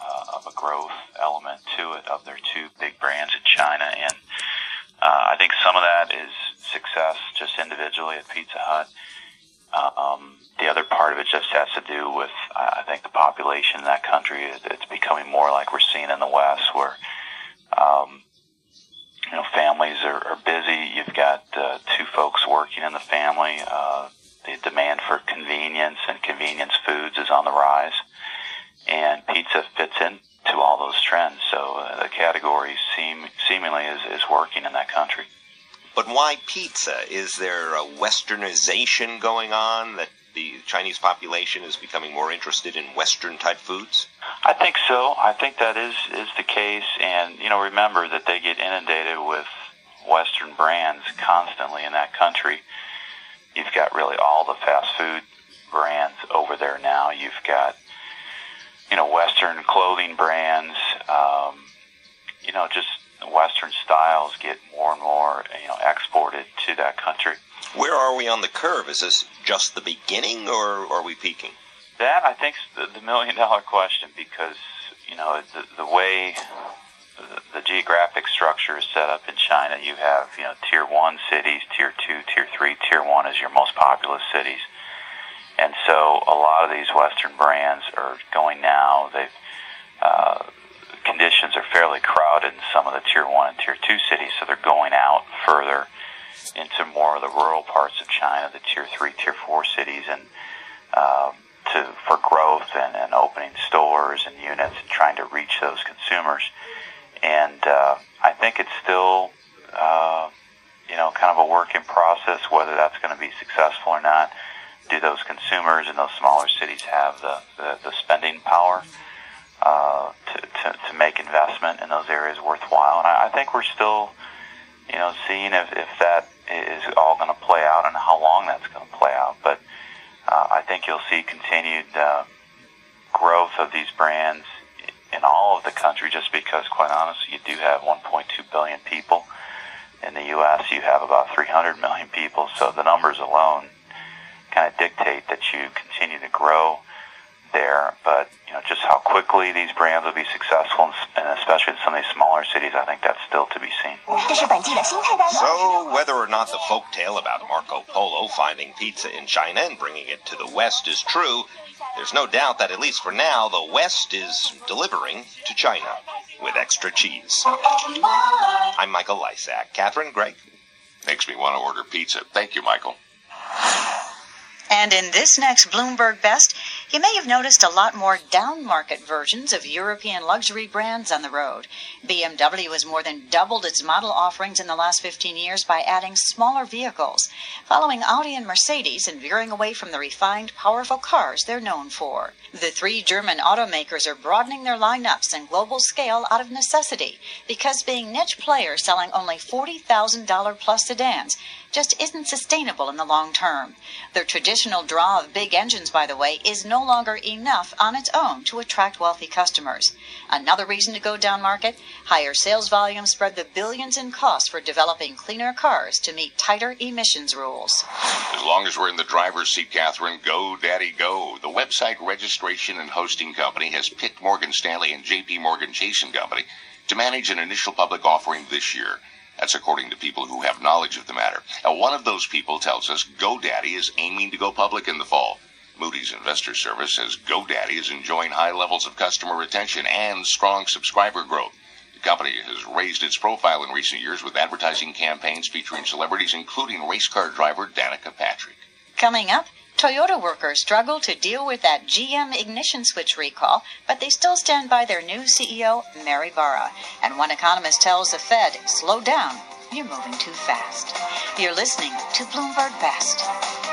uh, of a growth element to it of their two big brands in China. And uh, I think some of that is success just individually at Pizza Hut. Um, the other part of it just has to do with, I think, the population in that country. It's becoming more like we're seeing in the West, where um, you know families are, are busy. You've got uh, two folks working in the family. Uh, the demand for convenience and convenience foods is on the rise, and pizza fits into all those trends. So uh, the category seem seemingly is, is working in that country. But why pizza? Is there a westernization going on that the Chinese population is becoming more interested in Western type foods? I think so. I think that is is the case, and you know, remember that they get inundated with Western brands constantly in that country. You've got really all the fast food brands over there now. You've got you know Western clothing brands. Um, you know, just Western styles get more and more you know exported to that country. Where are we on the curve? Is this just the beginning, or are we peaking? That I think is the, the million dollar question because you know the, the way the, the geographic structure is set up in China. You have you know tier one cities, tier two, tier three. Tier one is your most populous cities, and so a lot of these Western brands are going now. They've uh, conditions are fairly crowded in some of the tier one and tier two cities, so they're going out further into more of the rural parts of China, the tier three, tier four cities, and um, to for growth and, and opening stores and units and trying to reach those consumers. And uh, I think it's still, uh, you know, kind of a work in process whether that's going to be successful or not. Do those consumers in those smaller cities have the, the, the spending power uh, to, to, to make investment in those areas worthwhile? And I, I think we're still, you know, seeing if, if that is all going to play out and how long that's going to play out. But uh, I think you'll see continued uh, growth of these brands in all of the country just because, quite honestly, you do have 1.2 billion people. In the U.S., you have about 300 million people, so the numbers alone kind of dictate that you continue to grow there, but you know just how quickly these brands will be successful, and especially in some of these smaller cities, I think that's still to be seen. So, whether or not the folk tale about Marco Polo finding pizza in China and bringing it to the West is true, there's no doubt that at least for now, the West is delivering to China with extra cheese. I'm Michael Lysack. Catherine, Greg. Makes me want to order pizza. Thank you, Michael. And in this next Bloomberg Best, you may have noticed a lot more down market versions of European luxury brands on the road. BMW has more than doubled its model offerings in the last 15 years by adding smaller vehicles, following Audi and Mercedes and veering away from the refined, powerful cars they're known for. The three German automakers are broadening their lineups and global scale out of necessity because being niche players selling only $40,000 plus sedans just isn't sustainable in the long term. Their traditional draw of big engines, by the way, is no longer enough on its own to attract wealthy customers. Another reason to go down market higher sales volume spread the billions in costs for developing cleaner cars to meet tighter emissions rules. As long as we're in the driver's seat, Catherine, go, Daddy, go. The website registration and hosting company has picked Morgan Stanley and JP Morgan Chase and Company to manage an initial public offering this year. That's according to people who have knowledge of the matter. Now, one of those people tells us GoDaddy is aiming to go public in the fall. Moody's Investor Service says GoDaddy is enjoying high levels of customer retention and strong subscriber growth. The company has raised its profile in recent years with advertising campaigns featuring celebrities, including race car driver Danica Patrick. Coming up, Toyota workers struggle to deal with that GM ignition switch recall, but they still stand by their new CEO, Mary Barra. And one economist tells the Fed, slow down, you're moving too fast. You're listening to Bloomberg Best.